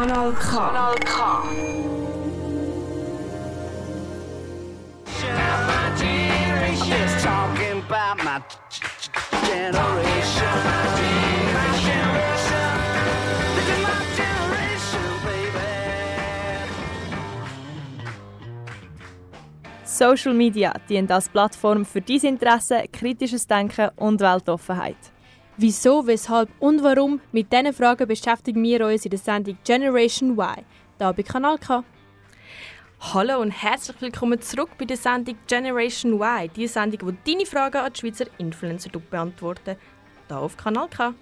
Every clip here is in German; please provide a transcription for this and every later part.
Kanal K. Kanal K. Just talking about my generation. Social Media dient als Plattform für dein Interesse, kritisches Denken und Weltoffenheit. Wieso, weshalb und warum? Mit diesen Fragen beschäftigen wir uns in der Sendung Generation Y, hier bei Kanal K. Hallo und herzlich willkommen zurück bei der Sendung Generation Y, die Sendung, die deine Fragen an die Schweizer Influencer beantwortet, hier auf Kanal K.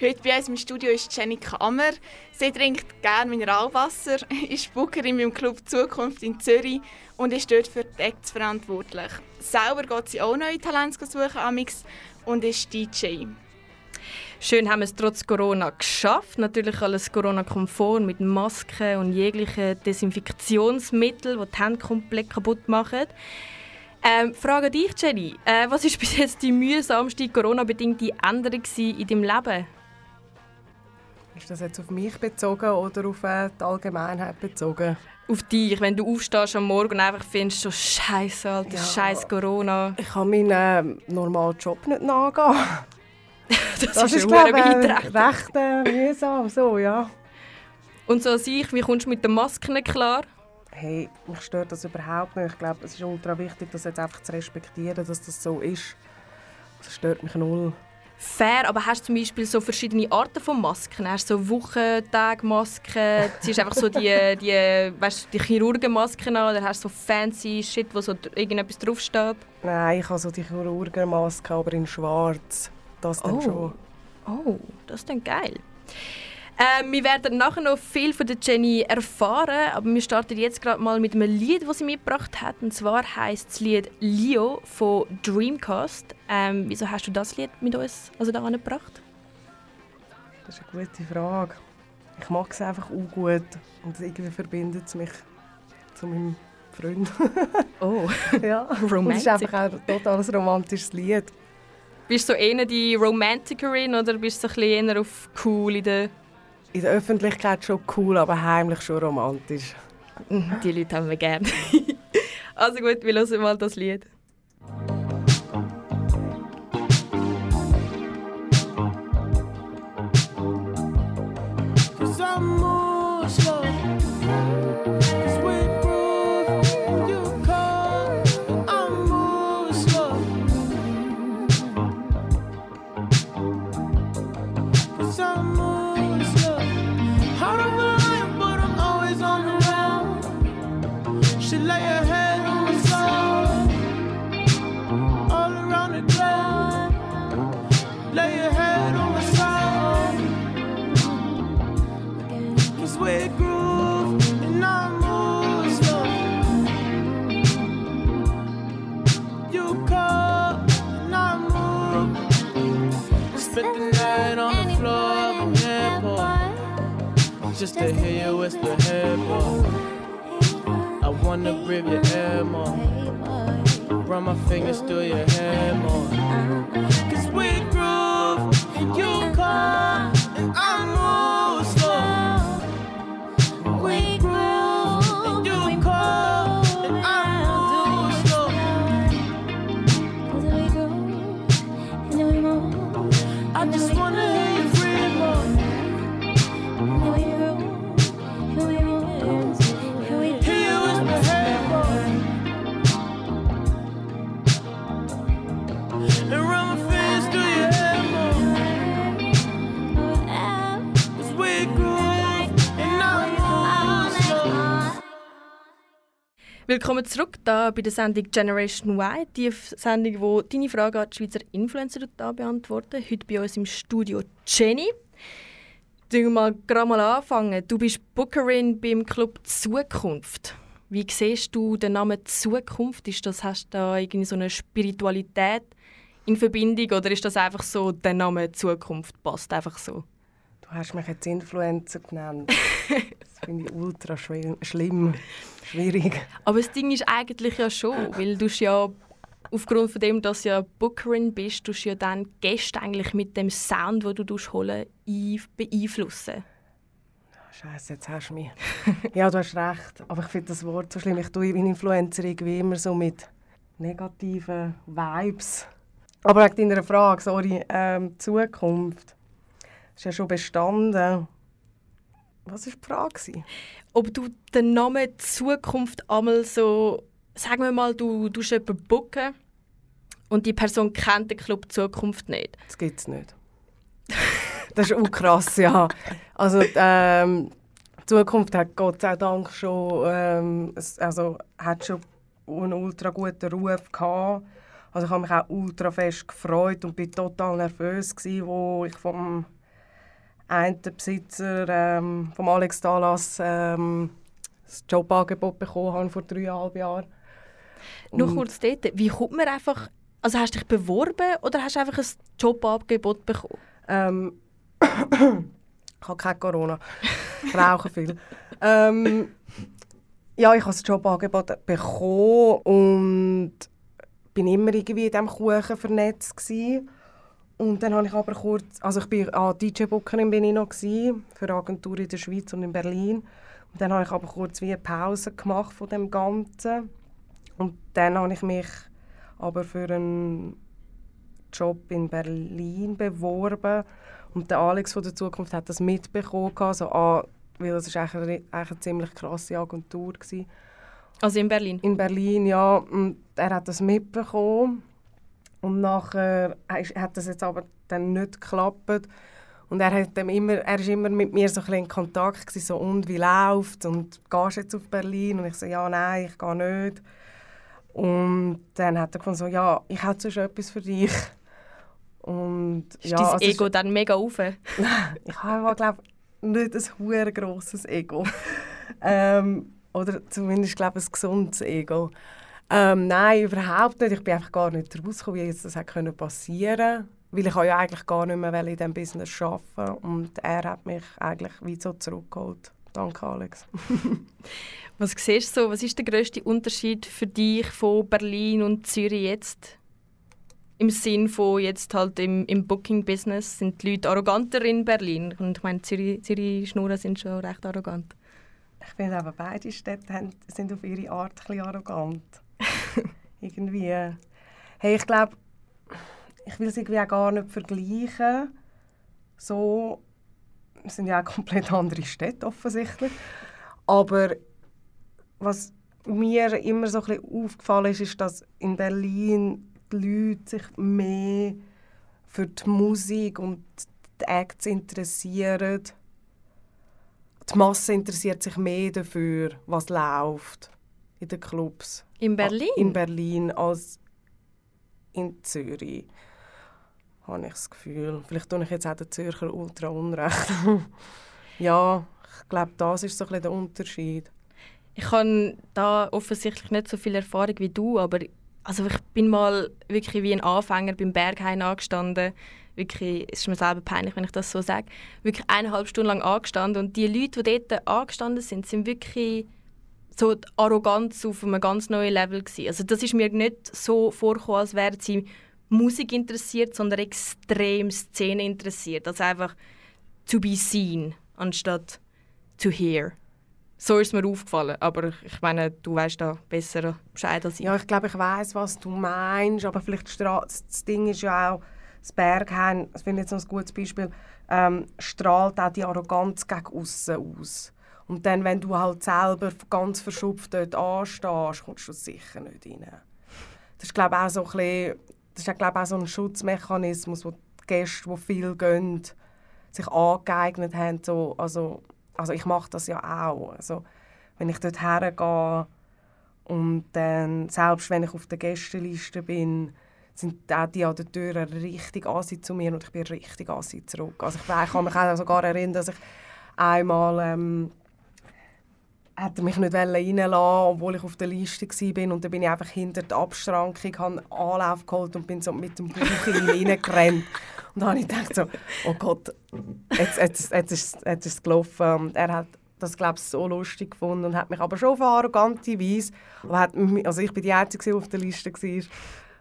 Heute bei uns im Studio ist Jenny Kammer. Sie trinkt gerne Mineralwasser, ist Bookerin im Club Zukunft in Zürich und ist dort für die Acts verantwortlich. Selber geht sie auch neue Talente suchen amix und ist DJ. Schön haben wir es trotz Corona geschafft. Natürlich alles Corona-konform mit Masken und jeglichen Desinfektionsmitteln, die die Hände komplett kaputt machen. Ähm, Frage dich, Jenny. Äh, was ist bis jetzt die mühsamste Corona-bedingte Änderung in deinem Leben? Ist das jetzt auf mich bezogen oder auf äh, die Allgemeinheit bezogen? Auf dich, wenn du aufstehst am Morgen und einfach findest, so Scheiße, Alter, Ja. Scheiß Corona. Ich kann meinen äh, normalen Job nicht nachgehen. Das, Das, ist, ist, glaube ich, recht äh, mühsam. So, ja. Und so an sich, wie kommst du mit den Masken klar? Hey, mich stört das überhaupt nicht. Ich glaube, es ist ultra wichtig, das jetzt einfach zu respektieren, dass das so ist. Das stört mich null. Fair, aber hast du zum Beispiel so verschiedene Arten von Masken? Hast du so Wochentagmasken, ziehst einfach so die, die, weißt, die Chirurgenmasken an oder hast du so fancy Shit, wo so irgendetwas draufsteht? Nein, ich habe so die Chirurgenmaske, aber in schwarz. Das dann Oh. schon. Oh, das ist dann geil. Ähm, wir werden nachher noch viel von der Jenny erfahren, aber wir starten jetzt gerade mal mit einem Lied, das sie mitgebracht hat. Und zwar heißt das Lied Leo von Dreamcast. Ähm, wieso hast du das Lied mit uns also da angebracht? Das ist eine gute Frage. Ich mag es einfach auch gut. Und irgendwie verbindet es mich zu meinem Freund. Oh, ja. Und es ist romantic. einfach auch ein total romantisches Lied. Bist du so eher die Romantikerin oder bist du so ein bisschen eher auf cool in der... In der Öffentlichkeit schon cool, aber heimlich schon romantisch. Die Leute haben wir gerne. also gut, wir hören mal das Lied. Just to hear you whisper, hey boy. I wanna breathe your air more. Run my fingers through your hair more. Willkommen zurück da bei der Sendung Generation Y, die Sendung, wo deine Fragen an die Schweizer Influencer da beantworten. Heute bei uns im Studio Jenny. Du mal gerade mal anfangen. Du bist Bookerin beim Club Zukunft. Wie siehst du den Namen Zukunft? Ist das, hast du da irgendwie so eine Spiritualität in Verbindung oder ist das einfach so, der Name Zukunft passt einfach so? Du hast mich jetzt Influencer genannt. Das finde ich ultra schlimm. Schwierig. Aber das Ding ist eigentlich ja schon, weil du ja aufgrund von dem, dass du ja Bookerin bist, du ja dann Gäste eigentlich mit dem Sound, den du holen, ein- beeinflussen. Scheiße, jetzt hast du mich. ja, du hast recht. Aber ich finde das Wort so schlimm. Ich tue in Influencer irgendwie immer so mit negativen Vibes. Aber wegen deiner Frage, sorry, ähm, Zukunft. Ist ja schon bestanden. Was war die Frage? Ob du den Namen Zukunft einmal so, sagen wir mal, du tust jemanden booken und die Person kennt den Club Zukunft nicht. Das gibt es nicht. das ist auch krass, ja. Also ähm, Zukunft hat Gott sei Dank schon, ähm, also, hat schon einen ultra guten Ruf gehabt. Also ich habe mich auch ultra fest gefreut und bin total nervös gewesen, wo ich vom einen Besitzer, ähm, vom Alex Dallas, ähm, das Jobangebot bekommen habe vor dreieinhalb Jahren. Nur kurz dort, wie kommt man einfach, also hast du dich beworben oder hast du einfach ein Jobangebot bekommen? Ähm, ich habe kein Corona. Ich rauche viel. ähm, ja, ich habe das Jobangebot bekommen und bin immer irgendwie in diesem Kuchen vernetzt gewesen. Und dann habe ich aber kurz, also ich bin ah, DJ-Bookerin bin ich noch gewesen, für eine Agentur in der Schweiz und in Berlin. Und dann habe ich aber kurz wie eine Pause gemacht von dem Ganzen. Und dann habe ich mich aber für einen Job in Berlin beworben. Und der Alex von der Zukunft hat das mitbekommen. Also, ah, weil das war eigentlich eine, eigentlich eine ziemlich krasse Agentur. Gewesen. Also in Berlin? In Berlin, ja. Und er hat das mitbekommen. Und nachher hat das jetzt aber dann nicht geklappt. Und er, hat immer, er ist immer mit mir so ein in Kontakt gewesen, so «Und, wie läuft Und gehst jetzt auf Berlin?» Und ich so «Ja, nein, ich gehe nicht.» Und dann hat er gefunden so «Ja, ich habe sonst etwas für dich.» Und, ist ja, dein also Ego dann mega auf? ich habe, glaube nicht ein hure grosses Ego. ähm, oder zumindest, glaube ich, ein gesundes Ego. Ähm, nein, überhaupt nicht. Ich bin einfach gar nicht rausgekommen, wie das hätte passieren. Weil ich ja eigentlich gar nicht mehr in diesem Business arbeiten Und er hat mich eigentlich wie so zurückgeholt. Danke, Alex. was siehst du so? Was ist der grösste Unterschied für dich von Berlin und Zürich jetzt? Im Sinn von jetzt halt im, im Booking-Business sind die Leute arroganter in Berlin. Und ich meine, Zürich, Zürich Schnurren sind schon recht arrogant. Ich finde aber beide Städte sind auf ihre Art ein bisschen arrogant. Irgendwie. Hey, ich glaube, ich will es irgendwie auch gar nicht vergleichen. So, es sind ja auch komplett andere Städte offensichtlich. Aber was mir immer so ein bisschen aufgefallen ist, ist, dass in Berlin die Leute sich mehr für die Musik und die Acts interessieren. Die Masse interessiert sich mehr dafür, was läuft in den Clubs. In Berlin? In Berlin als in Zürich. Habe ich das Gefühl. Vielleicht tue ich jetzt auch den Zürcher ultra unrecht. ja, ich glaube, das ist so ein bisschen der Unterschied. Ich habe da offensichtlich nicht so viel Erfahrung wie du, aber also ich bin mal wirklich wie ein Anfänger beim Berghain angestanden. Wirklich, es ist mir selber peinlich, wenn ich das so sage. Wirklich eineinhalb Stunden lang angestanden und die Leute, die dort angestanden sind, sind wirklich so die Arroganz auf einem ganz neuen Level gewesen. Also das ist mir nicht so vorgekommen, als wären sie Musik interessiert, sondern extrem Szene interessiert. Also einfach to be seen anstatt to hear. So ist mir aufgefallen, aber ich meine, du weißt da besser Bescheid als ich. Ja, ich glaube, ich weiß, was du meinst, aber vielleicht das Ding ist ja auch, das Berghain, das finde ich jetzt noch ein gutes Beispiel, ähm, strahlt auch die Arroganz gegen außen aus. Und dann, wenn du halt selber ganz verschupft dort anstehst, kommst du sicher nicht rein. Das ist, glaube ich, auch so ein bisschen, das ist, glaube auch so ein Schutzmechanismus, wo die Gäste, die viel gehen, sich angeeignet haben. So, also, also ich mache das ja auch. Also, wenn ich dort hergehe und dann, selbst wenn ich auf der Gästeliste bin, sind auch die an der Tür richtig assi zu mir und ich bin richtig assi zurück. Also ich, ich kann mich auch sogar erinnern, dass ich einmal ähm, hat er mich nicht reinlassen obwohl ich auf der Liste war. Und dann bin ich einfach hinter der Abschrankung, habe Anlauf geholt und bin so mit dem Bauch reingerannt. Und dann habe ich gedacht so, oh Gott, jetzt, jetzt, jetzt, ist, jetzt ist es gelaufen. Und er hat das, glaube ich, so lustig gefunden und hat mich aber schon auf eine arrogante Weise, aber hat mich, also ich bin die Einzige, auf der Liste war,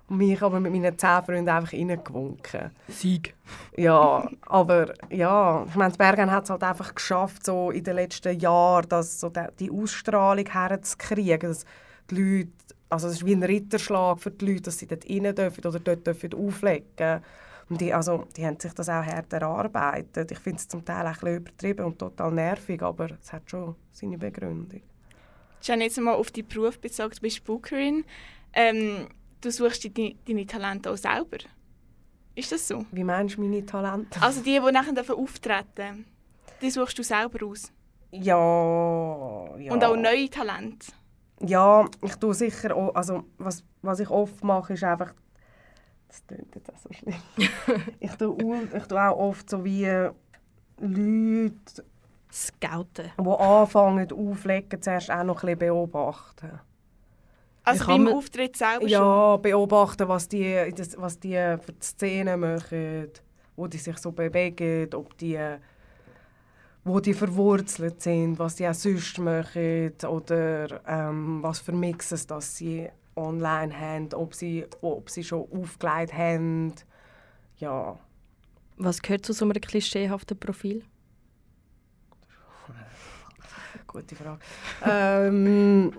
mich aber mit meinen zehn Freunden einfach reingewunken. Sieg. Ja, aber ja, ich meine, Bergen hat es halt einfach geschafft, so in den letzten Jahren, dass so die, Ausstrahlung herzukriegen, dass die Leute, also es ist wie ein Ritterschlag für die Leute, dass sie dort rein dürfen oder dort dürfen auflegen und die, also, die haben sich das auch hart erarbeitet. Ich finde es zum Teil ein bisschen übertrieben und total nervig, aber es hat schon seine Begründung. Schon jetzt mal auf deinen Beruf bezogen, du bist Bookerin. Ähm, du suchst deine, deine Talente auch selber. Ist das so? Wie meinst du meine Talente? Also die, die nachher auftreten die suchst du selber aus? Ja, ja. Und auch neue Talente? Ja, ich tue sicher auch, also was, was ich oft mache, ist einfach, das klingt jetzt auch so schlimm, ich, tue, ich tue auch oft so wie Leute, Scouten. die anfangen auflegen, zuerst auch noch ein bisschen beobachten. Also Wie kann beim man- Auftritt selber schon? Ja, beobachten, was die, das- was die für die Szenen machen, wo die sich so bewegen, ob die, wo die verwurzelt sind, was die auch sonst machen oder ähm, was für Mixes das sie online haben, ob sie, ob sie schon aufgelegt haben. Ja, Was gehört zu so einem klischeehaften Profil? gute Frage. ähm,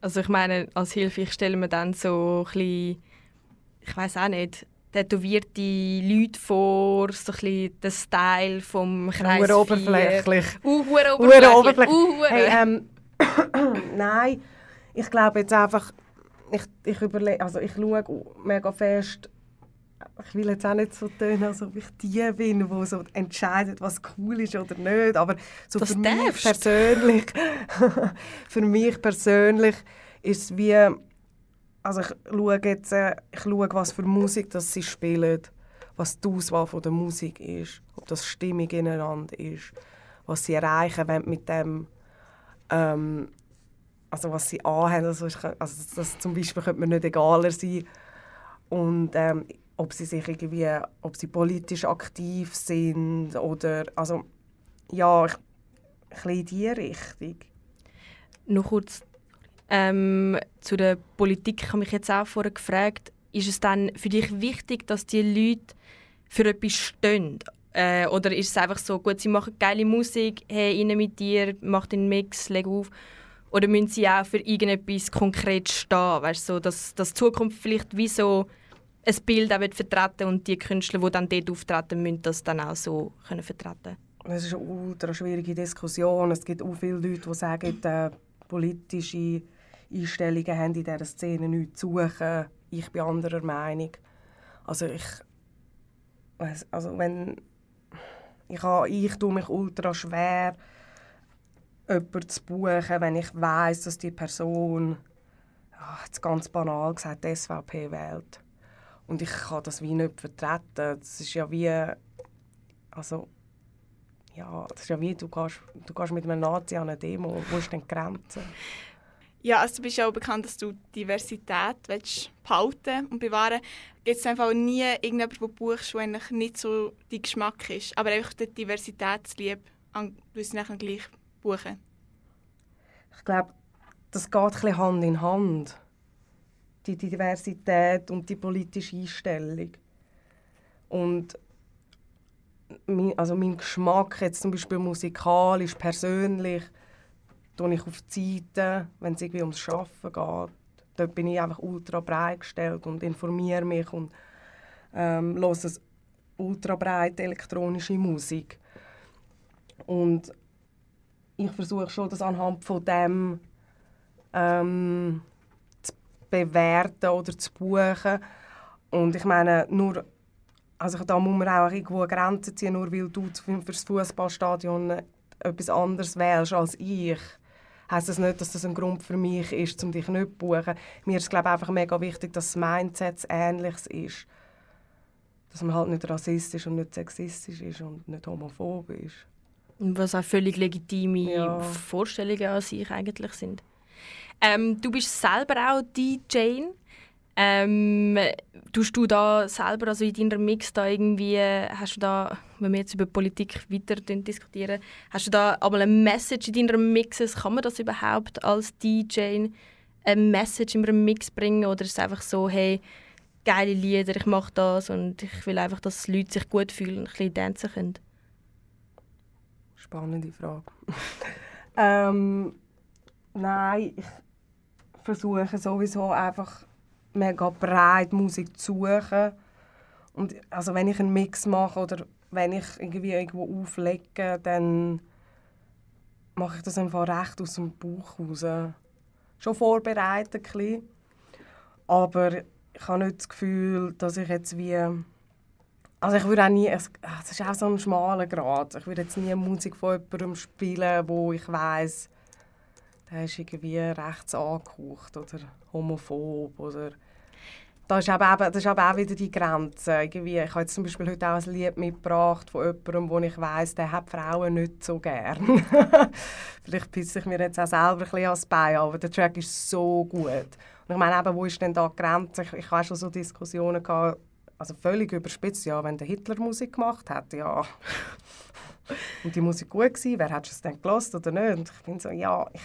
Also ich meine, als Hilfe, ich stelle mir dann so ein bisschen, ich weiß auch nicht, tätowierte Leute vor, so ein bisschen den Style vom Kreis nur oberflächlich. Uh, oberflächlich. oberflächlich. Uh. Hey, ähm, nein, ich glaube jetzt einfach, ich, ich überlege, also ich schaue mega fest, ich will jetzt auch nicht so tun, als ob ich die bin, die so entscheidet, was cool ist oder nicht, aber so Das für mich persönlich, für mich persönlich ist es wie, also ich schaue jetzt, äh, ich schaue, was für Musik das sie spielen, was die Auswahl von der Musik ist, ob das Stimmung ineinander ist, was sie erreichen wollen mit dem, ähm, also was sie anhaben. Also, ich also das, das zum Beispiel könnte mir nicht egaler sein. Und ähm, ob sie sich irgendwie, ob sie politisch aktiv sind oder, also ja, ich, ein bisschen in diese Richtung. Noch kurz ähm, zu der Politik. Ich habe mich jetzt auch vorher gefragt, ist es dann für dich wichtig, dass die Leute für etwas stehen? Äh, oder ist es einfach so, gut, sie machen geile Musik, hey, rein mit dir, mach den Mix, leg auf. Oder müssen sie auch für irgendetwas konkret stehen? Weißt du, so, dass, dass die Zukunft vielleicht wie so ein Bild auch vertreten und die Künstler, die dann dort auftreten, müssen das dann auch so können vertreten Es ist eine ultra schwierige Diskussion. Es gibt auch viele Leute, die sagen, äh, politische Einstellungen haben in dieser Szene nichts zu suchen. Ich bin anderer Meinung. Also ich, also wenn ich, habe, ich tue mich ultra schwer, jemanden zu buchen, wenn ich weiß, dass die Person, ah, jetzt ganz banal gesagt, die SVP wählt. Und ich kann das wie nicht vertreten. Das ist ja wie, also ja, das ist ja wie, du gehst, du gehst mit einem Nazi an eine Demo, wo ist denn die Grenze? Ja, also du bist ja auch bekannt, dass du Diversität willst behalten und bewahren Gibt es einfach nie irgendjemanden, der buchst, der eigentlich nicht so dein Geschmack ist, aber einfach die Diversitätsliebe, du es nachher gleich buchen? Ich glaube, das geht ein bisschen Hand in Hand. Die Diversität und die politische Einstellung. Und mein, also mein Geschmack, jetzt zum Beispiel musikalisch, persönlich, tue ich auf Seite, wenn es irgendwie ums Arbeiten geht. Dort bin ich einfach ultra breit gestellt und informiere mich und ähm, höre ultra breit elektronische Musik. Und ich versuche schon, das anhand von dem ähm, bewerten oder zu buchen. Und ich meine, nur, also da muss man auch irgendwo eine Grenze ziehen, nur weil du für das Fußballstadion etwas anderes wählst als ich. Heißt das nicht, dass das ein Grund für mich ist, um dich nicht zu buchen. Mir ist glaube ich, einfach mega wichtig, dass das Mindset ähnliches ist. Dass man halt nicht rassistisch und nicht sexistisch ist und nicht homophob ist. Und was auch völlig legitime Ja. Vorstellungen an sich eigentlich sind. Ähm, du bist selber auch DJ. Ähm, tust du da selber, also in deiner Mix da irgendwie, hast du da, wenn wir jetzt über Politik weiter diskutieren, hast du da aber eine Message in deiner Mixes? Kann man das überhaupt als DJ eine Message in einem Mix bringen oder ist es einfach so, hey, geile Lieder, ich mache das und ich will einfach, dass die Leute sich gut fühlen und ein bisschen tanzen können? Spannende Frage. ähm, nein, ich versuche sowieso einfach mega breit Musik zu suchen. Und also wenn ich einen Mix mache oder wenn ich irgendwie irgendwo auflege, dann mache ich das einfach recht aus dem Bauch raus. Schon vorbereitet ein bisschen. Aber ich habe nicht das Gefühl, dass ich jetzt wie... Also ich würde auch nie... Es ist auch so ein schmaler Grad. Ich würde jetzt nie Musik von jemandem spielen, wo ich weiß, der ist irgendwie rechts angehaucht oder homophob oder... Das ist, aber auch wieder die Grenze. Irgendwie, ich habe jetzt zum Beispiel heute auch ein Lied mitgebracht von jemandem, wo ich weiss, der hat Frauen nicht so gern. Vielleicht pisse ich mir jetzt auch selber ein bisschen ans Bein, aber der Track ist so gut. Und ich meine, eben, wo ist denn da die Grenze? Ich, ich habe schon so Diskussionen gehabt, also völlig überspitzt, ja, wenn der Hitler Musik gemacht hat, ja. Und die Musik gut gewesen, wer hat es denn gelost oder nicht? Und ich bin so, ja, ich,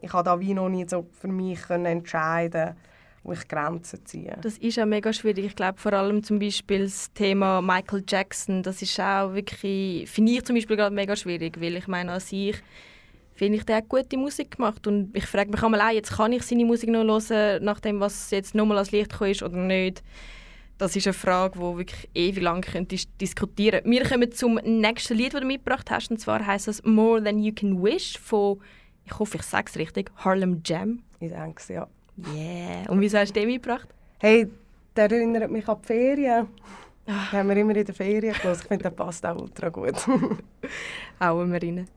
ich habe da wie noch nicht so für mich entscheiden wo ich Grenzen ziehe. Das ist auch mega schwierig. Ich glaube vor allem zum Beispiel das Thema Michael Jackson, das ist auch wirklich, finde ich zum Beispiel gerade mega schwierig, weil ich meine, an sich finde ich, der hat gute Musik gemacht und ich frage mich einmal auch, jetzt kann ich seine Musik noch hören, nachdem was jetzt nochmal ans Licht gekommen ist oder nicht. Das ist eine Frage, die wirklich ewig lang könntest diskutieren Wir kommen zum nächsten Lied, das du mitgebracht hast, und zwar heißt es «More Than You Can Wish» von, ich hoffe, ich sage es richtig, Harlem Jam. Ich denke es, ja. Yeah. Und wieso hast du den mitgebracht? Hey, der erinnert mich an die Ferien. Ah. Den haben wir immer in der Ferien gehört. Ich finde, der passt auch ultra gut. Hauen wir rein.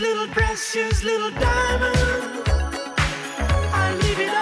Little precious little diamond. I leave it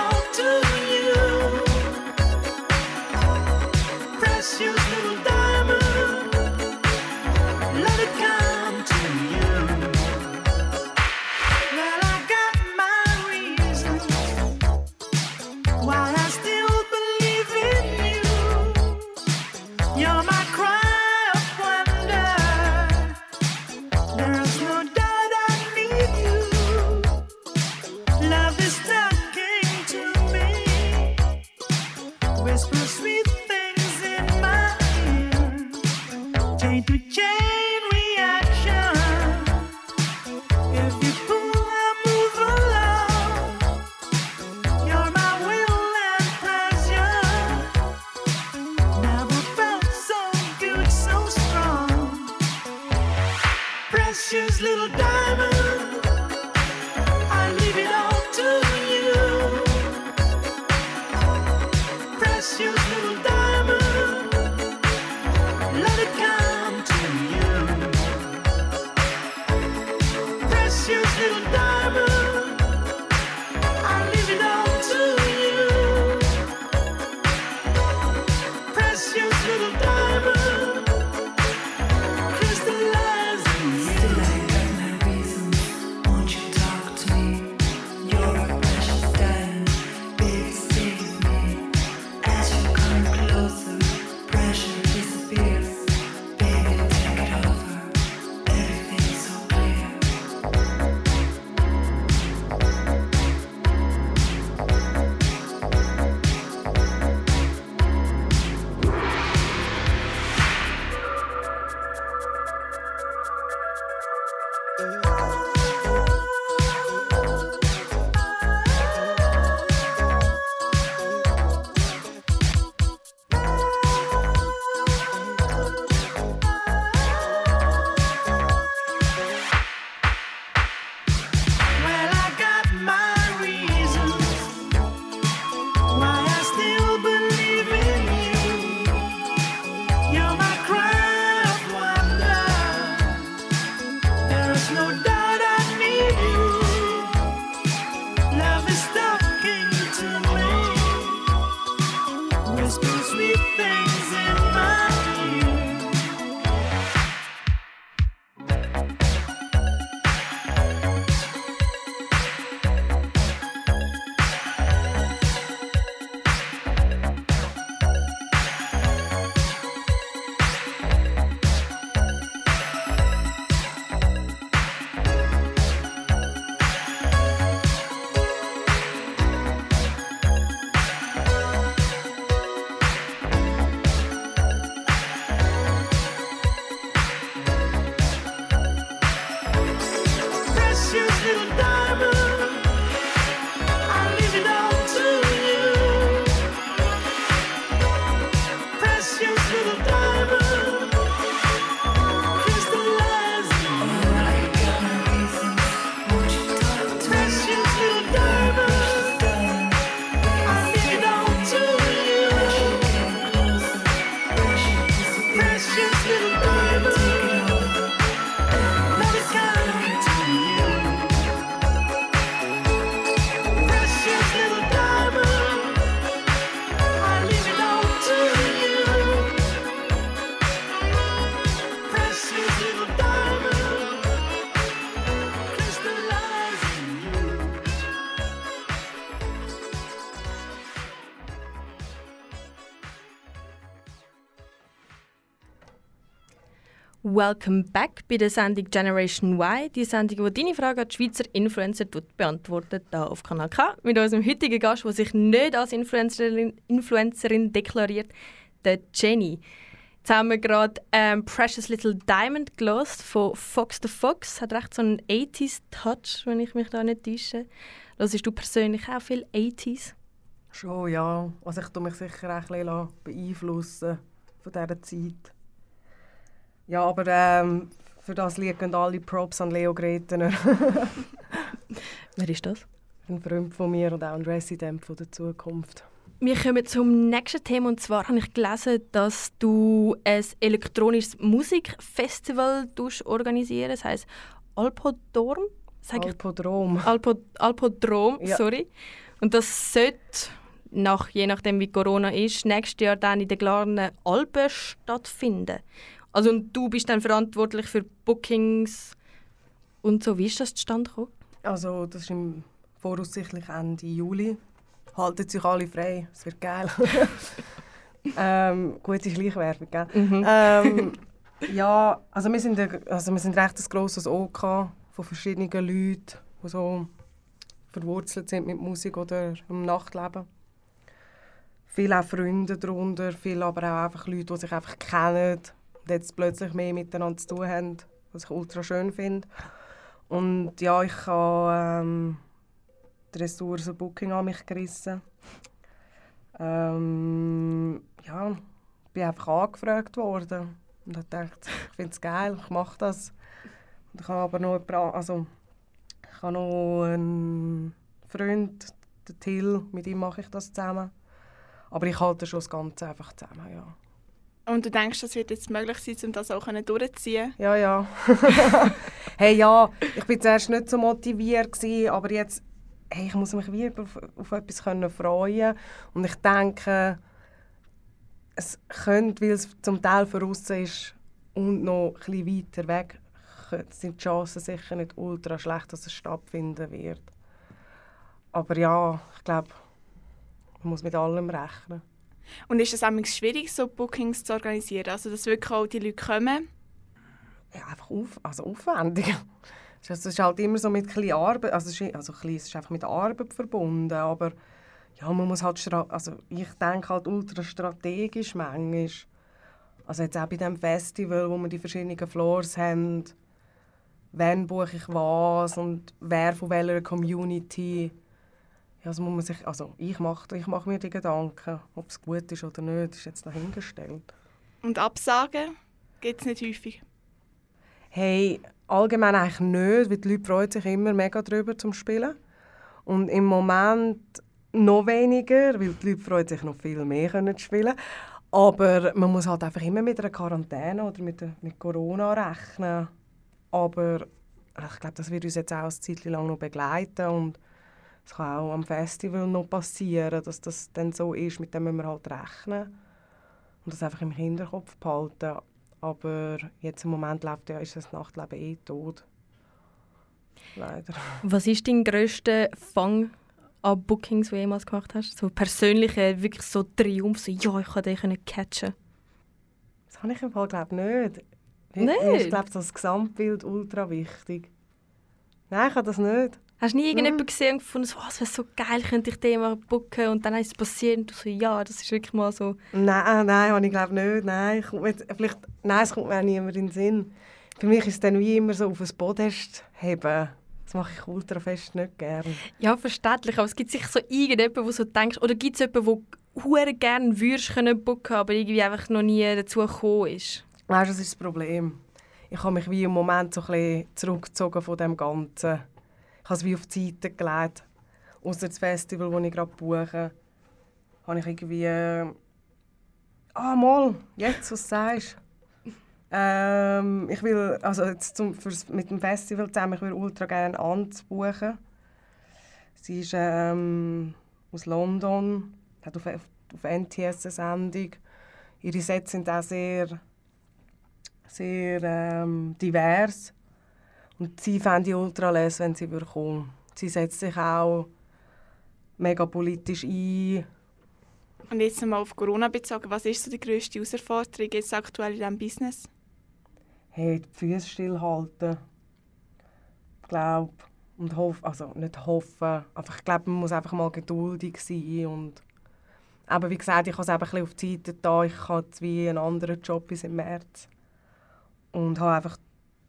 Welcome back bei der Sendung Generation Y. Die Sendung, die deine Frage an die Schweizer Influencer beantwortet, hier auf Kanal K. Mit unserem heutigen Gast, der sich nicht als Influencerin, Influencerin deklariert, der Jenny. Jetzt haben wir gerade ähm, Precious Little Diamond gelost von Fox the Fox. Hat recht so einen 80s-Touch, wenn ich mich da nicht täusche. Hörst du persönlich auch viel 80s? Schon, ja. Also ich tue mich sicher auch ein bisschen beeinflussen von dieser Zeit. Ja, aber ähm, für das liegen alle Props an Leo Gretener. Wer ist das? ein Freund von mir und auch ein Resident von der Zukunft. Wir kommen zum nächsten Thema und zwar habe ich gelesen, dass du ein elektronisches Musikfestival organisierst. Das heißt Alpodorm. Sag Alpodrom. Alpo, Alpodrom, Ja. sorry. Und das sollte, nach, je nachdem wie Corona ist, nächstes Jahr dann in den Glarnen Alpen stattfinden. Also und du bist dann verantwortlich für Bookings und so. Wie ist das zustande gekommen? Also das ist im voraussichtlich Ende Juli. Halten sich alle frei, es wird geil. ähm, gute Schleichwerbung, gell? Ähm, ja, also wir sind, ein- also wir sind recht ein grosses OK von verschiedenen Leuten, die so verwurzelt sind mit Musik oder im Nachtleben. Viele auch Freunde darunter, viele aber auch einfach Leute, die sich einfach kennen jetzt plötzlich mehr miteinander zu tun haben, was ich ultra schön finde. Und ja, ich habe ähm, die Ressourcen Booking an mich gerissen. Ähm, ja, bin einfach angefragt worden und habe gedacht, ich finde es geil, ich mache das. Und ich habe aber noch jemanden, an- also ich habe noch einen Freund, den Till, mit ihm mache ich das zusammen. Aber ich halte schon das Ganze einfach zusammen, ja. Und du denkst, das wird jetzt möglich sein, um das auch durchzuziehen? Ja, ja. hey, ja, ich war zuerst nicht so motiviert, gewesen, aber jetzt, hey, ich muss mich wie auf, auf etwas können freuen Und ich denke, es könnte, weil es zum Teil voraus ist und noch ein bisschen weiter weg, sind die Chancen sicher nicht ultra schlecht, dass es stattfinden wird. Aber ja, ich glaube, man muss mit allem rechnen. Und ist es manchmal schwierig, so Bookings zu organisieren? Also, dass wirklich auch die Leute kommen? ja, einfach auf, also aufwendig. Es ist- halt immer so mit ein Arbeit, also es ist, also ein es ist einfach mit Arbeit verbunden, aber ja, man muss halt, also ich denke halt ultra strategisch manchmal. Also jetzt auch bei dem Festival, wo wir die verschiedenen Floors haben, wann buche ich was und wer von welcher Community. Also muss man sich, also ich mache ich mach mir die Gedanken, ob es gut ist oder nicht, ist jetzt dahingestellt. Und Absagen gibt es nicht häufig. Hey, allgemein eigentlich nicht, weil die Leute freuen sich immer mega drüber zum Spielen. Und im Moment noch weniger, weil die Leute freuen sich noch viel mehr können zu spielen. Aber man muss halt einfach immer mit einer Quarantäne oder mit, mit Corona rechnen. Aber ich glaube, das wird uns jetzt auch eine Zeit lang noch begleiten und es kann auch am Festival noch passieren, dass das dann so ist, mit dem müssen wir halt rechnen und das einfach im Hinterkopf behalten. Aber jetzt im Moment läuft ja, ist das Nachtleben eh tot. Leider. Was ist dein grösster Fang an Bookings, die du jemals gemacht hast? So persönliche, wirklich so Triumph, so «Ja, ich konnte den können catchen». Das habe ich im Fall glaube nicht. Mir ist glaube das Gesamtbild ultra wichtig. Nein, ich habe das nicht. Hast du nie Mhm. irgendjemanden gesehen und gefunden, so, oh, es wäre so geil, könnte ich den mal booken und dann ist es passiert und du so «Ja, das ist wirklich mal so...» Nein, nein, habe ich glaube nicht. Nein, kommt mir vielleicht, nein, es kommt mir auch niemand in den Sinn. Für mich ist es dann wie immer so auf ein Podest heben. Das mache ich ultra fest nicht gerne. Ja, verständlich, aber es gibt sicher so irgendjemanden, wo so denkst, oder gibt es jemanden, wo du gerne würdest können booken, aber irgendwie einfach noch nie dazu gekommen ist? Weißt du, das ist das Problem. Ich habe mich wie im Moment so ein bisschen zurückgezogen von dem Ganzen. Habe es wie auf die Seite gelegt. Außer das Festival, das ich gerade buche, habe ich irgendwie... äh, Ah, mal, jetzt, was sagst. Ähm, ich will, also jetzt zum, fürs, mit dem Festival zusammen, ich will ultra gerne Ant buchen. Sie ist ähm, aus London, hat auf, auf, auf NTS eine Sendung. Ihre Sets sind auch sehr, sehr ähm, divers. Und sie fände ich ultra les, wenn sie kommen. Sie setzt sich auch mega politisch ein. Und jetzt nochmal auf Corona bezogen, was ist so die grösste Herausforderung jetzt aktuell in diesem Business? hey, die Füße stillhalten. Ich glaube, und hoff, also nicht hoffen, aber ich glaube, man muss einfach mal geduldig sein und aber wie gesagt, ich habe es eben ein bisschen auf die Seite da. Ich jetzt wie einen anderen Job bis im März und habe einfach,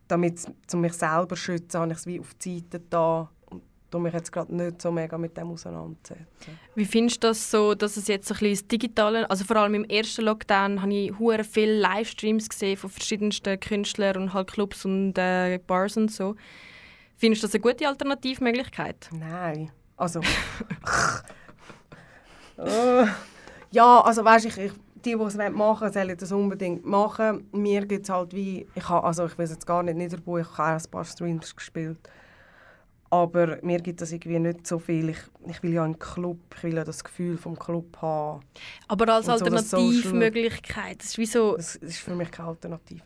damit um mich selber zu schützen, habe ich es wie auf die Seite da und tue mich jetzt gerade nicht so mega mit dem auseinandersetzen. Wie findest du das so, dass es jetzt so ein bisschen Digitale, also vor allem im ersten Lockdown habe ich hure viele Livestreams gesehen von verschiedensten Künstlern und halt Clubs und äh, Bars und so. Findest du das eine gute Alternativmöglichkeit? Nein, also... Oh. Ja, also weißt, ich, ich die, die es machen wollen, sollen das unbedingt machen. Mir gibt es halt wie, ich habe, also ich weiß jetzt gar nicht Niederbuch, ich habe ein paar Streams gespielt. Aber mir gibt das irgendwie nicht so viel. Ich, ich will ja einen Club, ich will ja das Gefühl vom Club haben. Aber als so Alternativmöglichkeit, das ist wie so, Das ist für mich keine Alternative.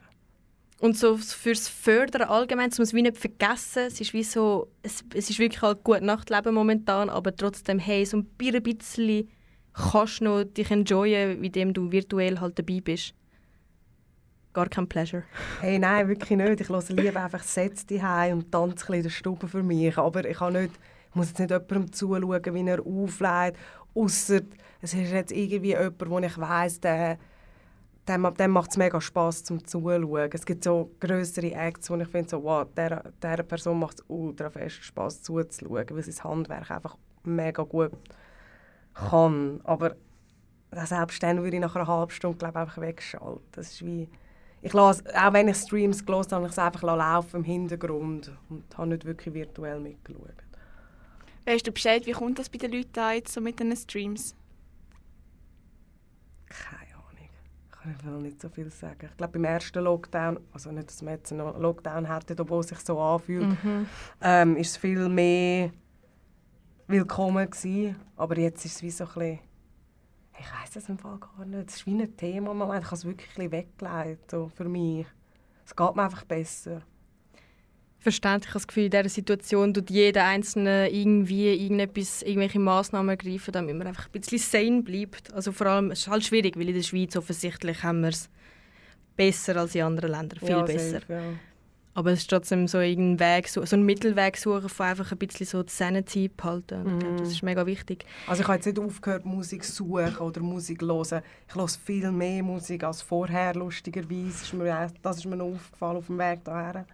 und so fürs Fördern allgemein, das muss man nicht vergessen, es ist wie so, es, es ist wirklich halt gut Nachtleben momentan, aber trotzdem, hey, so ein bisschen kannst du noch dich enjoyen, indem du virtuell halt dabei bist. Gar kein Pleasure. Hey, nein, wirklich nicht. Ich höre lieber einfach Sätze daheim und tanze ein in der Stube für mich. Aber ich, kann nicht, ich muss jetzt nicht jemandem zuschauen, wie er auflädt. Ausser es ist jetzt irgendwie jemand, wo ich weiss, der, dem, dem macht es mega Spass zum Zuschauen. Es gibt so größere Acts, wo ich finde, so, wow, der, der Person macht es ultra fest Spass zuzuschauen, weil sein Handwerk einfach mega gut kann. Aber selbst dann würde ich nach einer halben Stunde glaub, einfach wegschalten. Das ist wie... Ich lasse, auch wenn ich Streams gelesen habe, ich es einfach laufen im Hintergrund und habe nicht wirklich virtuell mitgeschaut. Weißt du Bescheid, wie kommt das bei den Leuten an, jetzt so mit den Streams? Keine Ahnung. Ich kann nicht so viel sagen. Ich glaube, beim ersten Lockdown, also nicht, dass wir jetzt einen Lockdown hätten, obwohl es sich so anfühlt, ähm, ist es viel mehr willkommen gewesen. Aber jetzt ist es wie so ein bisschen... Ich weiß es im Fall gar nicht. Es ist wie ein Thema im Moment. Ich habe es wirklich ein weggelegt, so für mich. Es geht mir einfach besser. Verständlich, ich habe das Gefühl, in dieser Situation tut jeder Einzelne irgendwie irgendetwas, irgendwelche Massnahmen ergreifen, damit man einfach ein bisschen sane bleibt. Also vor allem, es ist halt schwierig, weil in der Schweiz offensichtlich haben wir es besser als in anderen Ländern, viel ja, besser. safe, ja. Aber es ist trotzdem so irgendein Weg, so, einen Mittelweg suchen, von einfach ein bisschen so die Sanity behalten. Ich glaube, das ist mega wichtig. Also ich habe jetzt nicht aufgehört, Musik zu suchen oder Musik zu hören. Ich höre viel mehr Musik als vorher, lustigerweise. Ist mir, auch- das ist mir noch aufgefallen auf dem Weg hierher.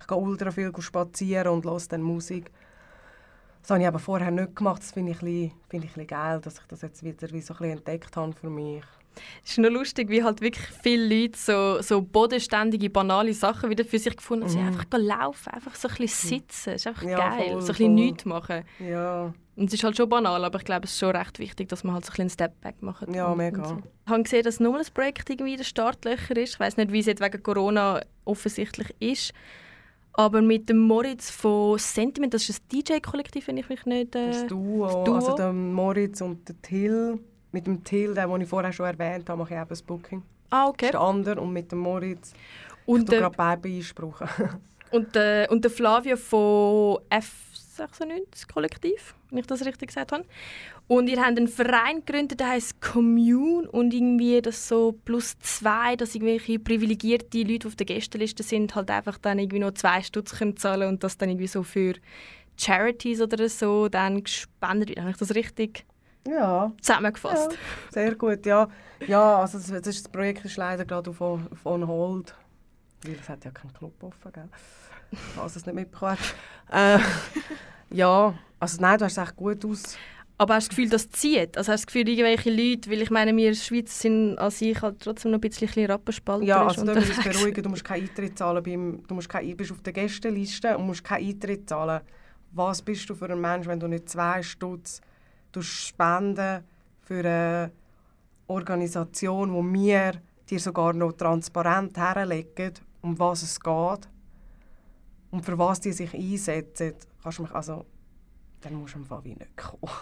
Ich gehe ultra viel spazieren und höre dann Musik. Das habe ich aber vorher nicht gemacht. Das finde ich, ein bisschen- finde ich ein bisschen geil, dass ich das jetzt wieder wie so ein bisschen entdeckt habe für mich. Es ist nur lustig, wie halt wirklich viele Leute so, so bodenständige, banale Sachen wieder für sich gefunden haben. Sie einfach laufen, einfach so ein bisschen sitzen. Das ist einfach Ja, geil. voll, so ein bisschen nichts machen. Ja, Und es ist halt schon banal, aber ich glaube, es ist schon recht wichtig, dass man halt so ein bisschen einen Step-Back macht. Ja, mega. So. Ich habe gesehen, dass nochmal ein Projekt irgendwie in den Startlöchern ist. Ich weiß nicht, wie es jetzt wegen Corona offensichtlich ist. Aber mit dem Moritz von Sentiment, das ist ein DJ-Kollektiv, wenn ich mich nicht... Äh, das Duo, Duo. also der Moritz und der Till. Mit dem Till, den, ich vorher schon erwähnt habe, mache ich eben das Booking. ah, Das okay. ist der andere und mit dem Moritz. Ich Und tue der, gerade beide beanspruchen. und, der, und der Flavio von F96 Kollektiv, wenn ich das richtig gesagt habe. Und ihr habt einen Verein gegründet, der heißt Commune und irgendwie das so plus zwei, dass irgendwelche privilegierte Leute, die auf der Gästeliste sind, halt einfach dann irgendwie noch zwei Stutz können zahlen und das dann irgendwie so für Charities oder so dann gespendet wird. Habe ich das richtig ja. zusammengefasst? Ja, sehr gut, ja. Ja, also das, das, ist, das Projekt ist leider gerade auf, auf on hold. Weil es hat ja keinen Club offen, gell? Falls es nicht mitbekommen äh, Ja, also nein, du hast es echt gut aus. Aber hast du das Gefühl, das zieht? Also hast du das Gefühl, irgendwelche Leute, weil ich meine, wir in der Schweiz sind an sich halt trotzdem noch ein bisschen, rappenspalterisch Ja, also da muss ich beruhigen, du musst keinen Eintritt zahlen. Beim, du musst kein, bist auf der Gästeliste und musst keinen Eintritt zahlen. Was bist du für ein Mensch, wenn du nicht zwei Stutz tust spenden für eine Organisation, wo wir dir sogar noch transparent herlegen, um was es geht und für was die sich einsetzen, kannst du mich also, dann musst du im Fall wie nicht kommen.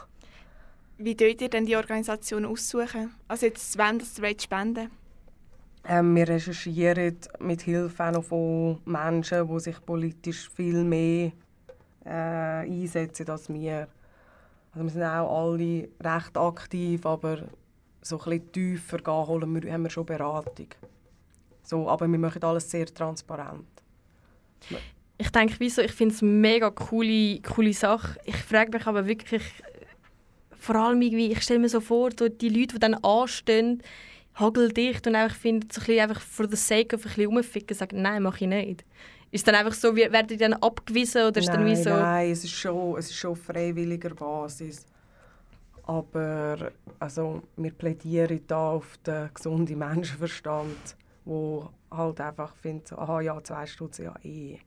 Wie tut ihr denn die Organisation aussuchen? Also jetzt, wenn das ihr spenden Ähm, wir recherchieren mit Hilfe auch von Menschen, die sich politisch viel mehr äh, einsetzen als wir. Also wir sind auch alle recht aktiv, aber so ein tiefer gehen holen wir, haben wir schon Beratung. So, aber wir machen alles sehr transparent. Ich denke, wieso, ich finde es mega coole, coole Sache. Ich frage mich aber wirklich, vor allem irgendwie, ich stelle mir so vor, so die Leute, die dann anstehen, hageldicht und einfach finden, so ein einfach for the sake of ein bisschen rumficken, sagen, nein, mache ich nicht. Ist dann einfach so, werden die dann abgewiesen oder ist nein, dann wie so... nein, es ist schon, es ist schon auf freiwilliger Basis. Aber also, wir plädieren da auf den gesunden Menschenverstand, wo halt einfach findet, so, aha, ja, zwei Stutz, ja eh.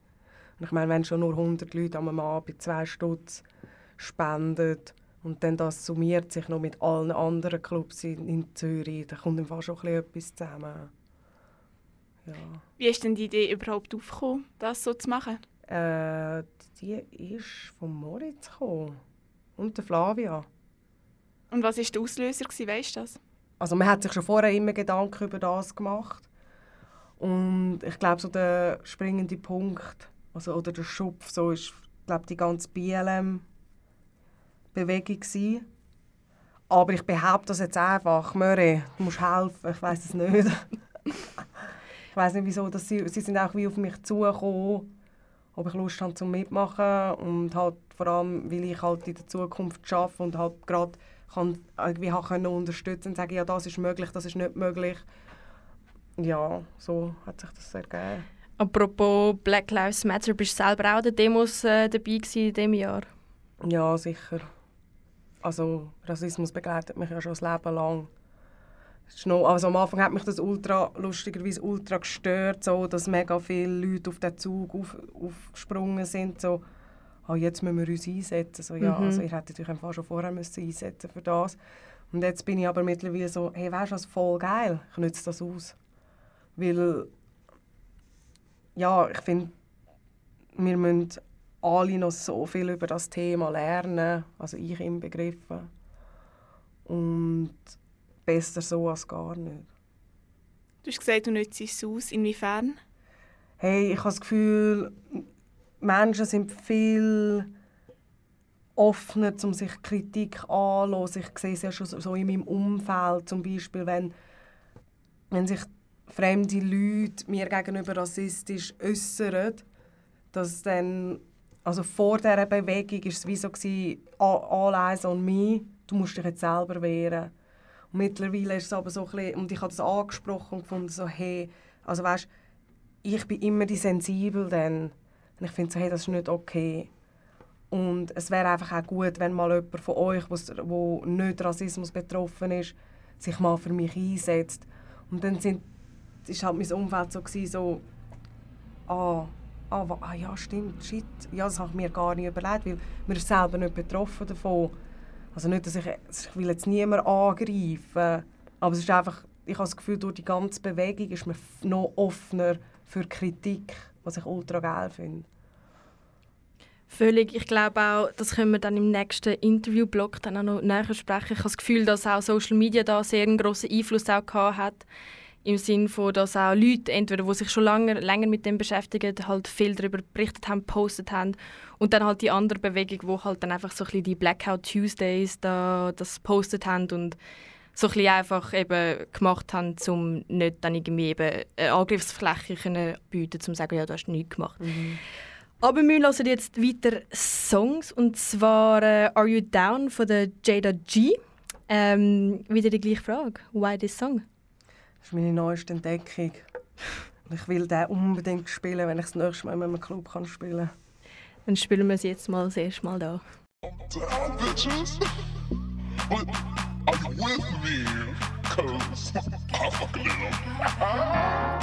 Und ich meine, wenn schon nur 100 Leute am Abend zwei Stutz spenden, Und dann das summiert sich noch mit allen anderen Clubs in, in Zürich. Da kommt einfach schon ein bisschen etwas zusammen. Ja. Wie ist denn die Idee überhaupt aufgekommen, das so zu machen? Äh, die ist von Moritz gekommen. Und der Flavia. Und was war der Auslöser, gewesen, weißt du das? Also man hat sich schon vorher immer Gedanken über das gemacht. Und ich glaube, so der springende Punkt also, oder der Schupf so ist, glaube die ganze BLM-Bewegung gewesen. Aber ich behaupte das jetzt einfach. Möri, du musst helfen. Ich weiß es nicht. weiß nicht, wieso. Dass sie, sie sind auch wie auf mich zugekommen, ob ich Lust habe zum Mitmachen. Und halt vor allem, weil ich halt in der Zukunft arbeite und halt gerade kann, irgendwie habe können unterstützen und sagen, ja, das ist möglich, das ist nicht möglich. Ja, so hat sich das ergeben. Apropos Black Lives Matter, bist du selber auch den Demos äh, dabei gewesen in diesem Jahr? Ja, sicher. Also Rassismus begleitet mich ja schon das Leben lang. Ist also am Anfang hat mich das ultra, lustigerweise ultra gestört, so, dass mega viele Leute auf den Zug auf, aufgesprungen sind. So, ah, jetzt müssen wir uns einsetzen. So, ja, Mhm. also, ihr hättet euch einfach schon vorher müssen einsetzen für das. Und jetzt bin ich aber mittlerweile so, hey, weißt du was, voll geil, ich nütze das aus. Weil, ja, ich finde, wir müssen alle noch so viel über das Thema lernen, also ich im Begriffen. Und besser so als gar nicht. Du hast gesagt, du nützt es aus. Inwiefern? Hey, ich habe das Gefühl, Menschen sind viel offener, um sich Kritik anzuhören. Ich sehe es ja schon so in meinem Umfeld, zum Beispiel, wenn, wenn sich fremde Leute mir gegenüber rassistisch äußern, dass dann, also vor dieser Bewegung war es wie so, gewesen, «All all eyes on me, du musst dich jetzt selber wehren. Und mittlerweile ist es aber so ein bisschen, und ich habe das angesprochen und gefunden, so, hey, also weißt, ich bin immer die Sensibel dann. Und ich finde so, hey, das ist nicht okay. Und es wäre einfach auch gut, wenn mal jemand von euch, der nicht Rassismus betroffen ist, sich mal für mich einsetzt. Und dann sind, ist halt mein Umfeld so, gewesen, so ah, ah, ah, ja, stimmt, shit, ja, das habe ich mir gar nicht überlegt, weil man ist selber nicht betroffen davon. Also nicht, dass ich, ich will jetzt niemanden angreifen, aber es ist einfach, ich habe das Gefühl, durch die ganze Bewegung ist man noch offener für Kritik, was ich ultra geil finde. Völlig. Ich glaube auch, das können wir dann im nächsten Interviewblock dann auch noch näher sprechen. Ich habe das Gefühl, dass auch Social Media da sehr einen grossen Einfluss auch gehabt hat. Im Sinne von, dass auch Leute, entweder die sich schon lange, länger mit dem beschäftigen, halt viel darüber berichtet haben, gepostet haben. Und dann halt die andere Bewegung, wo halt dann einfach so ein bisschen die Blackout Tuesdays da, das gepostet haben und so ein bisschen einfach eben gemacht haben, um nicht dann irgendwie eben eine Angriffsfläche können bieten, um zu sagen, ja, du hast nichts gemacht. Aber wir hören jetzt weiter Songs und zwar äh, Are You Down von der Jada G. Ähm, wieder die gleiche Frage. Why this song? Das ist meine neueste Entdeckung. Und ich will den unbedingt spielen, wenn ich das nächste Mal in einem Club kann spielen kann. Dann spielen wir es jetzt mal das erste Mal da. down, bitches. But are you with me? Cause I fucking am.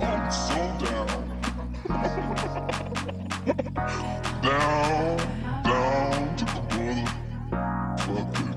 I'm so down. down, down to the motherfucking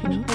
you know?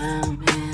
moment.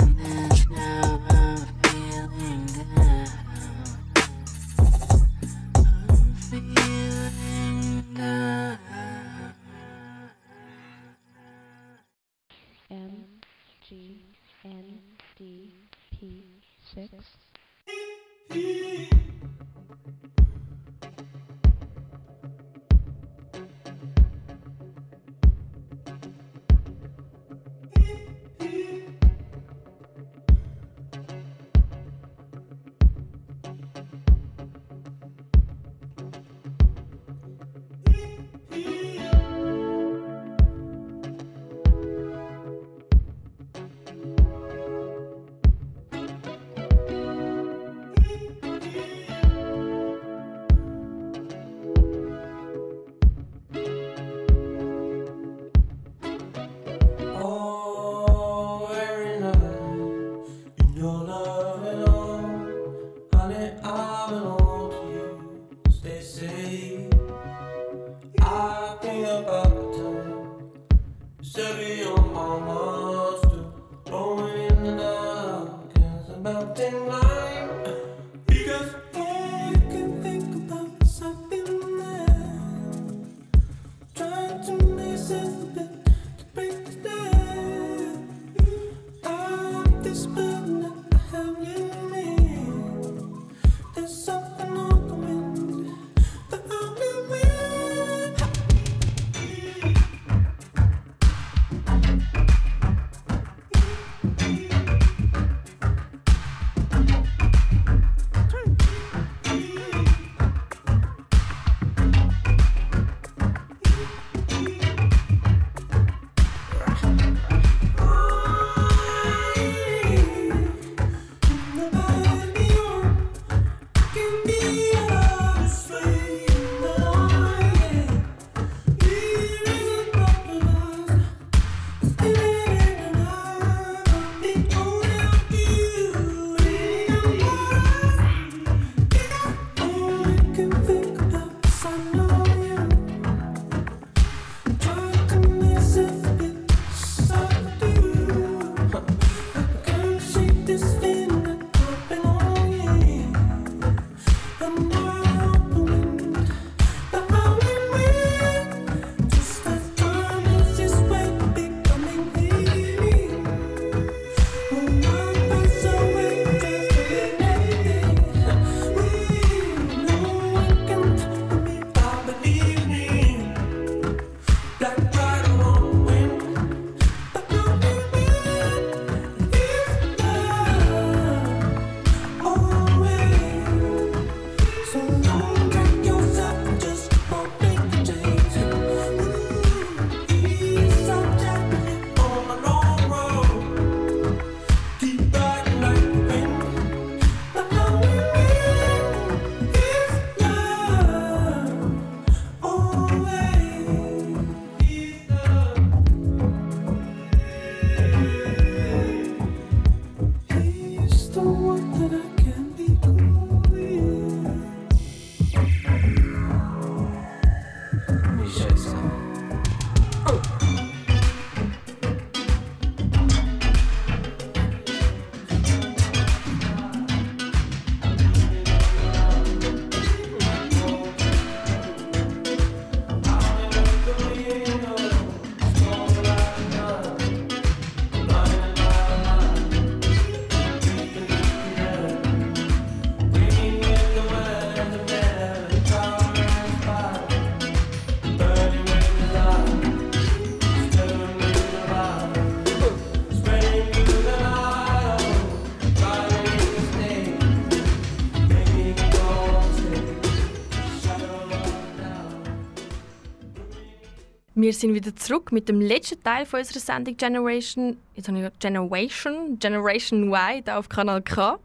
Wir sind wieder zurück mit dem letzten Teil von unserer Sendung Generation, jetzt habe ich Generation, Generation Y, hier auf Kanal K.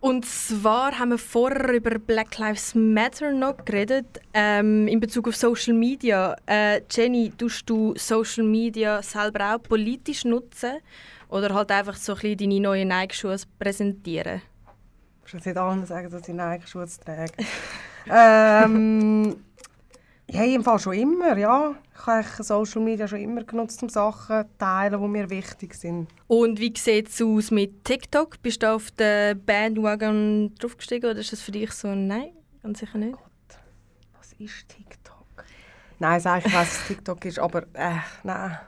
Und zwar haben wir vorher über Black Lives Matter noch geredet, ähm, in Bezug auf Social Media. Äh, Jenny, tust du Social Media selber auch politisch nutzen oder halt einfach so ein bisschen deine neuen Nike-Schuhe präsentieren? Ich muss jetzt nicht allen sagen, dass ich Nike-Schuhe trage. ähm, ja, im Fall schon immer, ja. Ich habe Social Media schon immer genutzt, um Sachen zu teilen, die mir wichtig sind. Und wie sieht es aus mit TikTok? Bist du auf den Bandwagon draufgestiegen oder ist das für dich so ein Nein? Ganz sicher nicht. Was ist TikTok? Nein, ich weiß, was TikTok ist, aber äh, nein.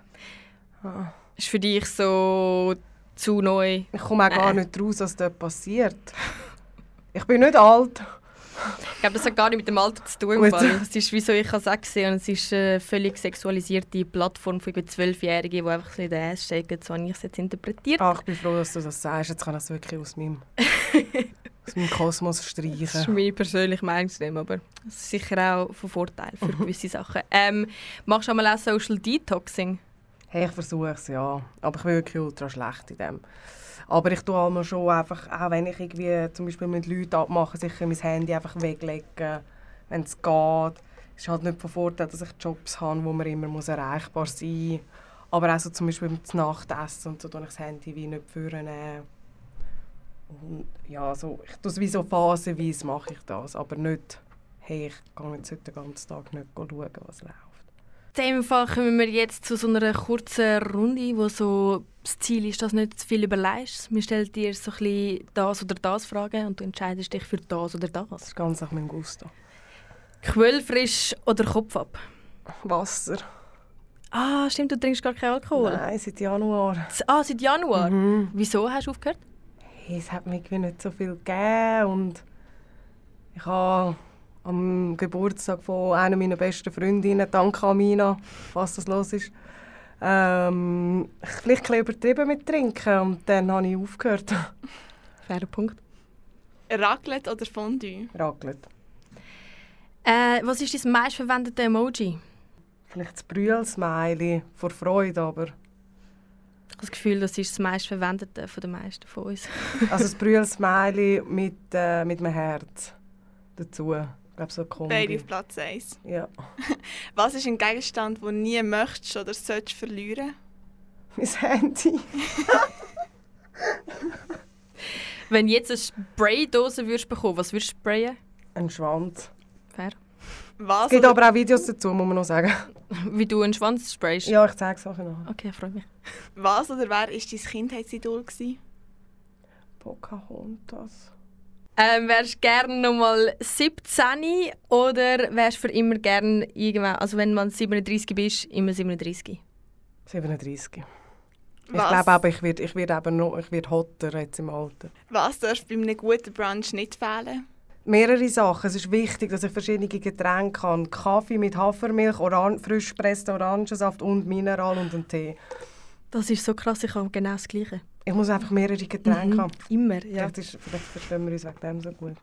Ah. Ist für dich so zu neu? Ich komme auch gar Äh. nicht raus, was dort passiert. Ich bin nicht alt. Ich glaube, das hat gar nicht mit dem Alter zu tun. Es ist, wieso ich es auch gesehen und es ist eine völlig sexualisierte Plattform von über Zwölfjährigen, die einfach so in den Ass shaken. So habe ich es jetzt interpretiert. Ach, ich bin froh, dass du das sagst. Jetzt kann ich es wirklich aus meinem, aus meinem Kosmos Das ist streichen. meine persönliche Meinung zu dem, aber es ist sicher auch von Vorteil für gewisse Sachen. Ähm, machst du einmal auch Social Detoxing? Hey, ich versuche es, ja. Aber ich bin wirklich ultra schlecht in dem. Aber ich tue einmal schon einfach, auch wenn ich irgendwie zum Beispiel mit Leuten abmache, sicher mein Handy einfach weglegen, wenn es geht. Es ist halt nicht von Vorteil, dass ich Jobs habe, wo man immer muss erreichbar sein muss. Aber auch so zum Beispiel mit Nachtessen und so tue ich das Handy wie nicht vornehmen. Und ja, so, ich tue es wie so phasenweise mache ich das, aber nicht, hey, ich gehe jetzt heute den ganzen Tag nicht schauen, was läuft. In dem Fall kommen wir jetzt zu so einer kurzen Runde, wo so das Ziel ist, dass du nicht zu viel überlegst. Wir stellen dir so ein bisschen das oder das Fragen und du entscheidest dich für das oder das. Das ist ganz nach meinem Gusto. Quellfrisch oder Kopf ab? Wasser. Ah, stimmt, du trinkst gar keinen Alkohol. Nein, seit Januar. Ah, seit Januar? Mhm. Wieso hast du aufgehört? Hey, es hat mir nicht so viel gegeben und ich habe am Geburtstag von einer meiner besten Freundinnen, danke Amina, was das los ist, ähm, vielleicht ein bisschen übertrieben mit Trinken und dann habe ich aufgehört. Fairer Punkt. Raclette oder Fondue? Raclette. Äh, was ist dein meistverwendete Emoji? Vielleicht das Brühl-Smiley vor Freude, aber Ich habe das Gefühl, das ist das meistverwendete von den meisten von uns. also das Brühl-Smiley mit, äh, mit einem Herz dazu. Ich glaube, so eine Beide Kombi. auf Platz 1. Ja. Was ist ein Gegenstand, den du nie möchtest oder solltest verlieren? Mein Handy. Wenn du jetzt eine Spraydose würdest bekommen, was würdest du sprayen? Ein Schwanz. Fair. Was Es gibt aber auch Videos dazu, muss man noch sagen. Wie du einen Schwanz sprayst? Ja, ich zeige es auch noch. Okay, freue mich. was oder wer war dein Kindheitsidol? Gewesen? Pocahontas. Ähm, wärst du gerne nochmal 17 oder wärst du für immer gerne irgendwann, also wenn man 37 bist, immer 37? 37. Ich Was? glaube aber, ich werde ich werd eben noch ich werd hotter jetzt im Alter. Was darf bei einem guten Brunch nicht fehlen? Mehrere Sachen. Es ist wichtig, dass ich verschiedene Getränke habe. Kaffee mit Hafermilch, Oran frisch gepresster Orangensaft und Mineral und einen Tee. Das ist so krass, ich habe genau das Gleiche. Ich muss einfach mehrere Getränke haben. Immer, ja. Vielleicht, ist, vielleicht verstehen wir uns wegen dem so gut.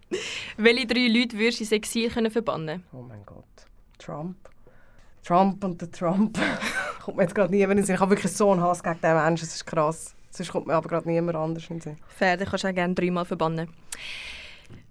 Welche drei Leute würdest du ins Exil können verbannen Oh mein Gott. Trump. Trump und der Trump. kommt mir jetzt gerade niemand in den Sinn. Ich habe wirklich so einen Hass gegen diesen Menschen. Das ist krass. Sonst kommt mir aber gerade niemand anders in den Sinn. Fair, dann kannst du auch gerne dreimal verbannen.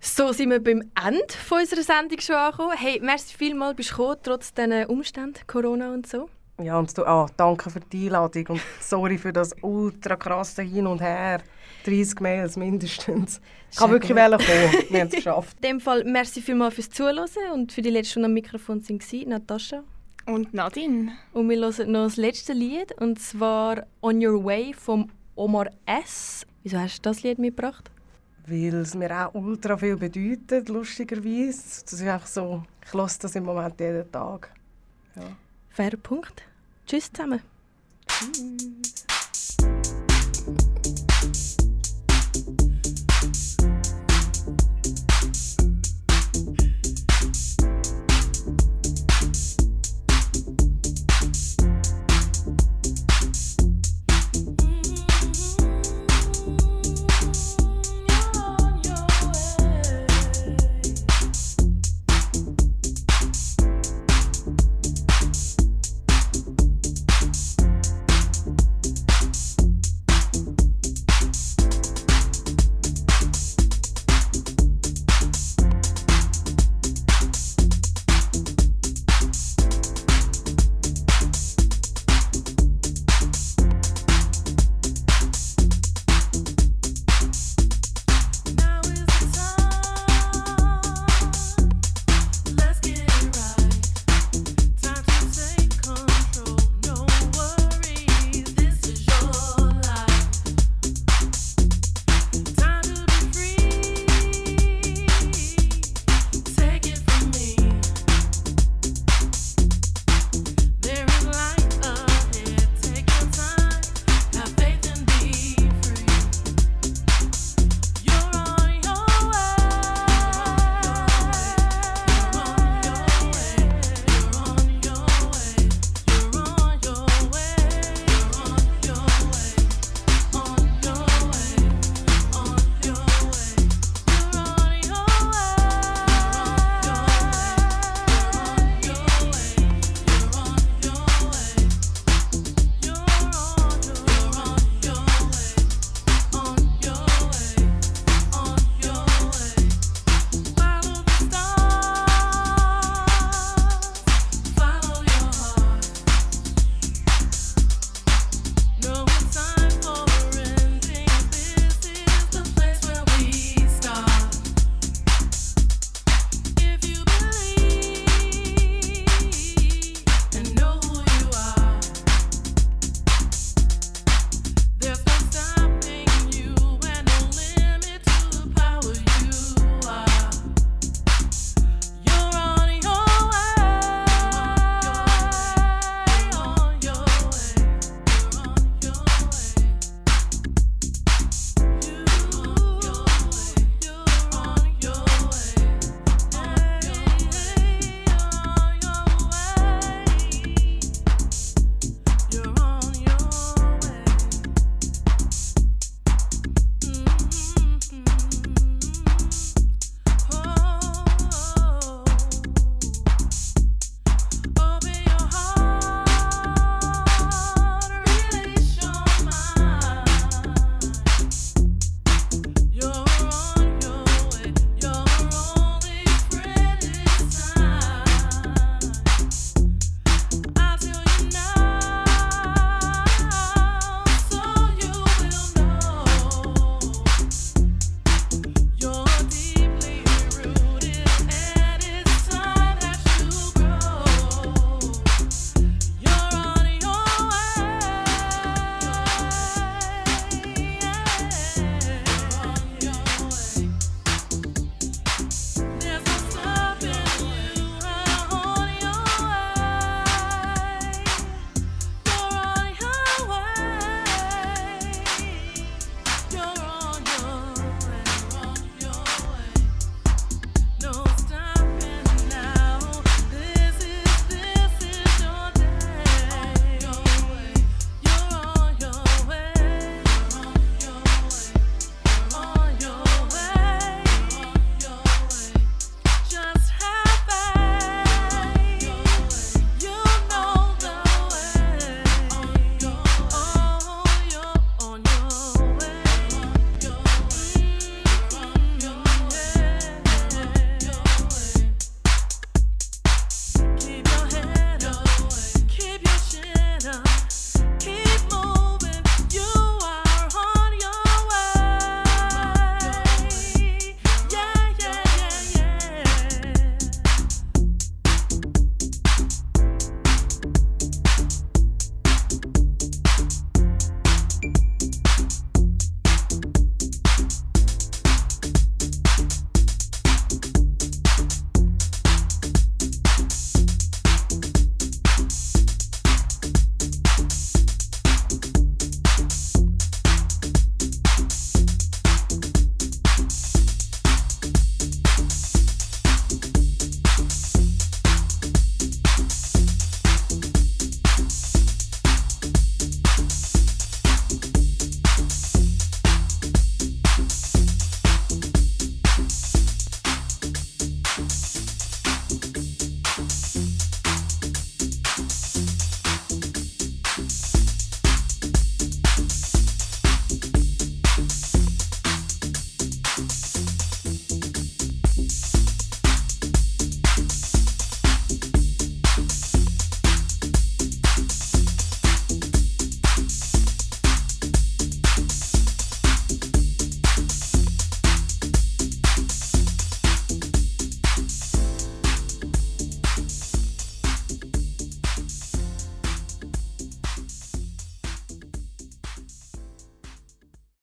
So sind wir beim Ende von unserer Sendung schon angekommen. Hey, merci vielmals, bist du gekommen, trotz diesen Umständen, Corona und so. Ja, und du, ah, danke für die Einladung und sorry für das ultra krasse Hin und Her. 30 Mails mindestens. Ich kann wirklich wollen kommen. Wir haben es geschafft. In dem Fall, merci vielmals fürs Zuhören und für die letzte Stunde am Mikrofon waren Natascha. Und Nadine? Und wir hören noch das letzte Lied, und zwar «On Your Way» vom Omar S. Wieso hast du das Lied mitgebracht? Weil es mir auch ultra viel bedeutet, lustigerweise. Das ist einfach so, ich höre das im Moment jeden Tag. Ja. Fairer Punkt. Tschüss zusammen. Tschüss.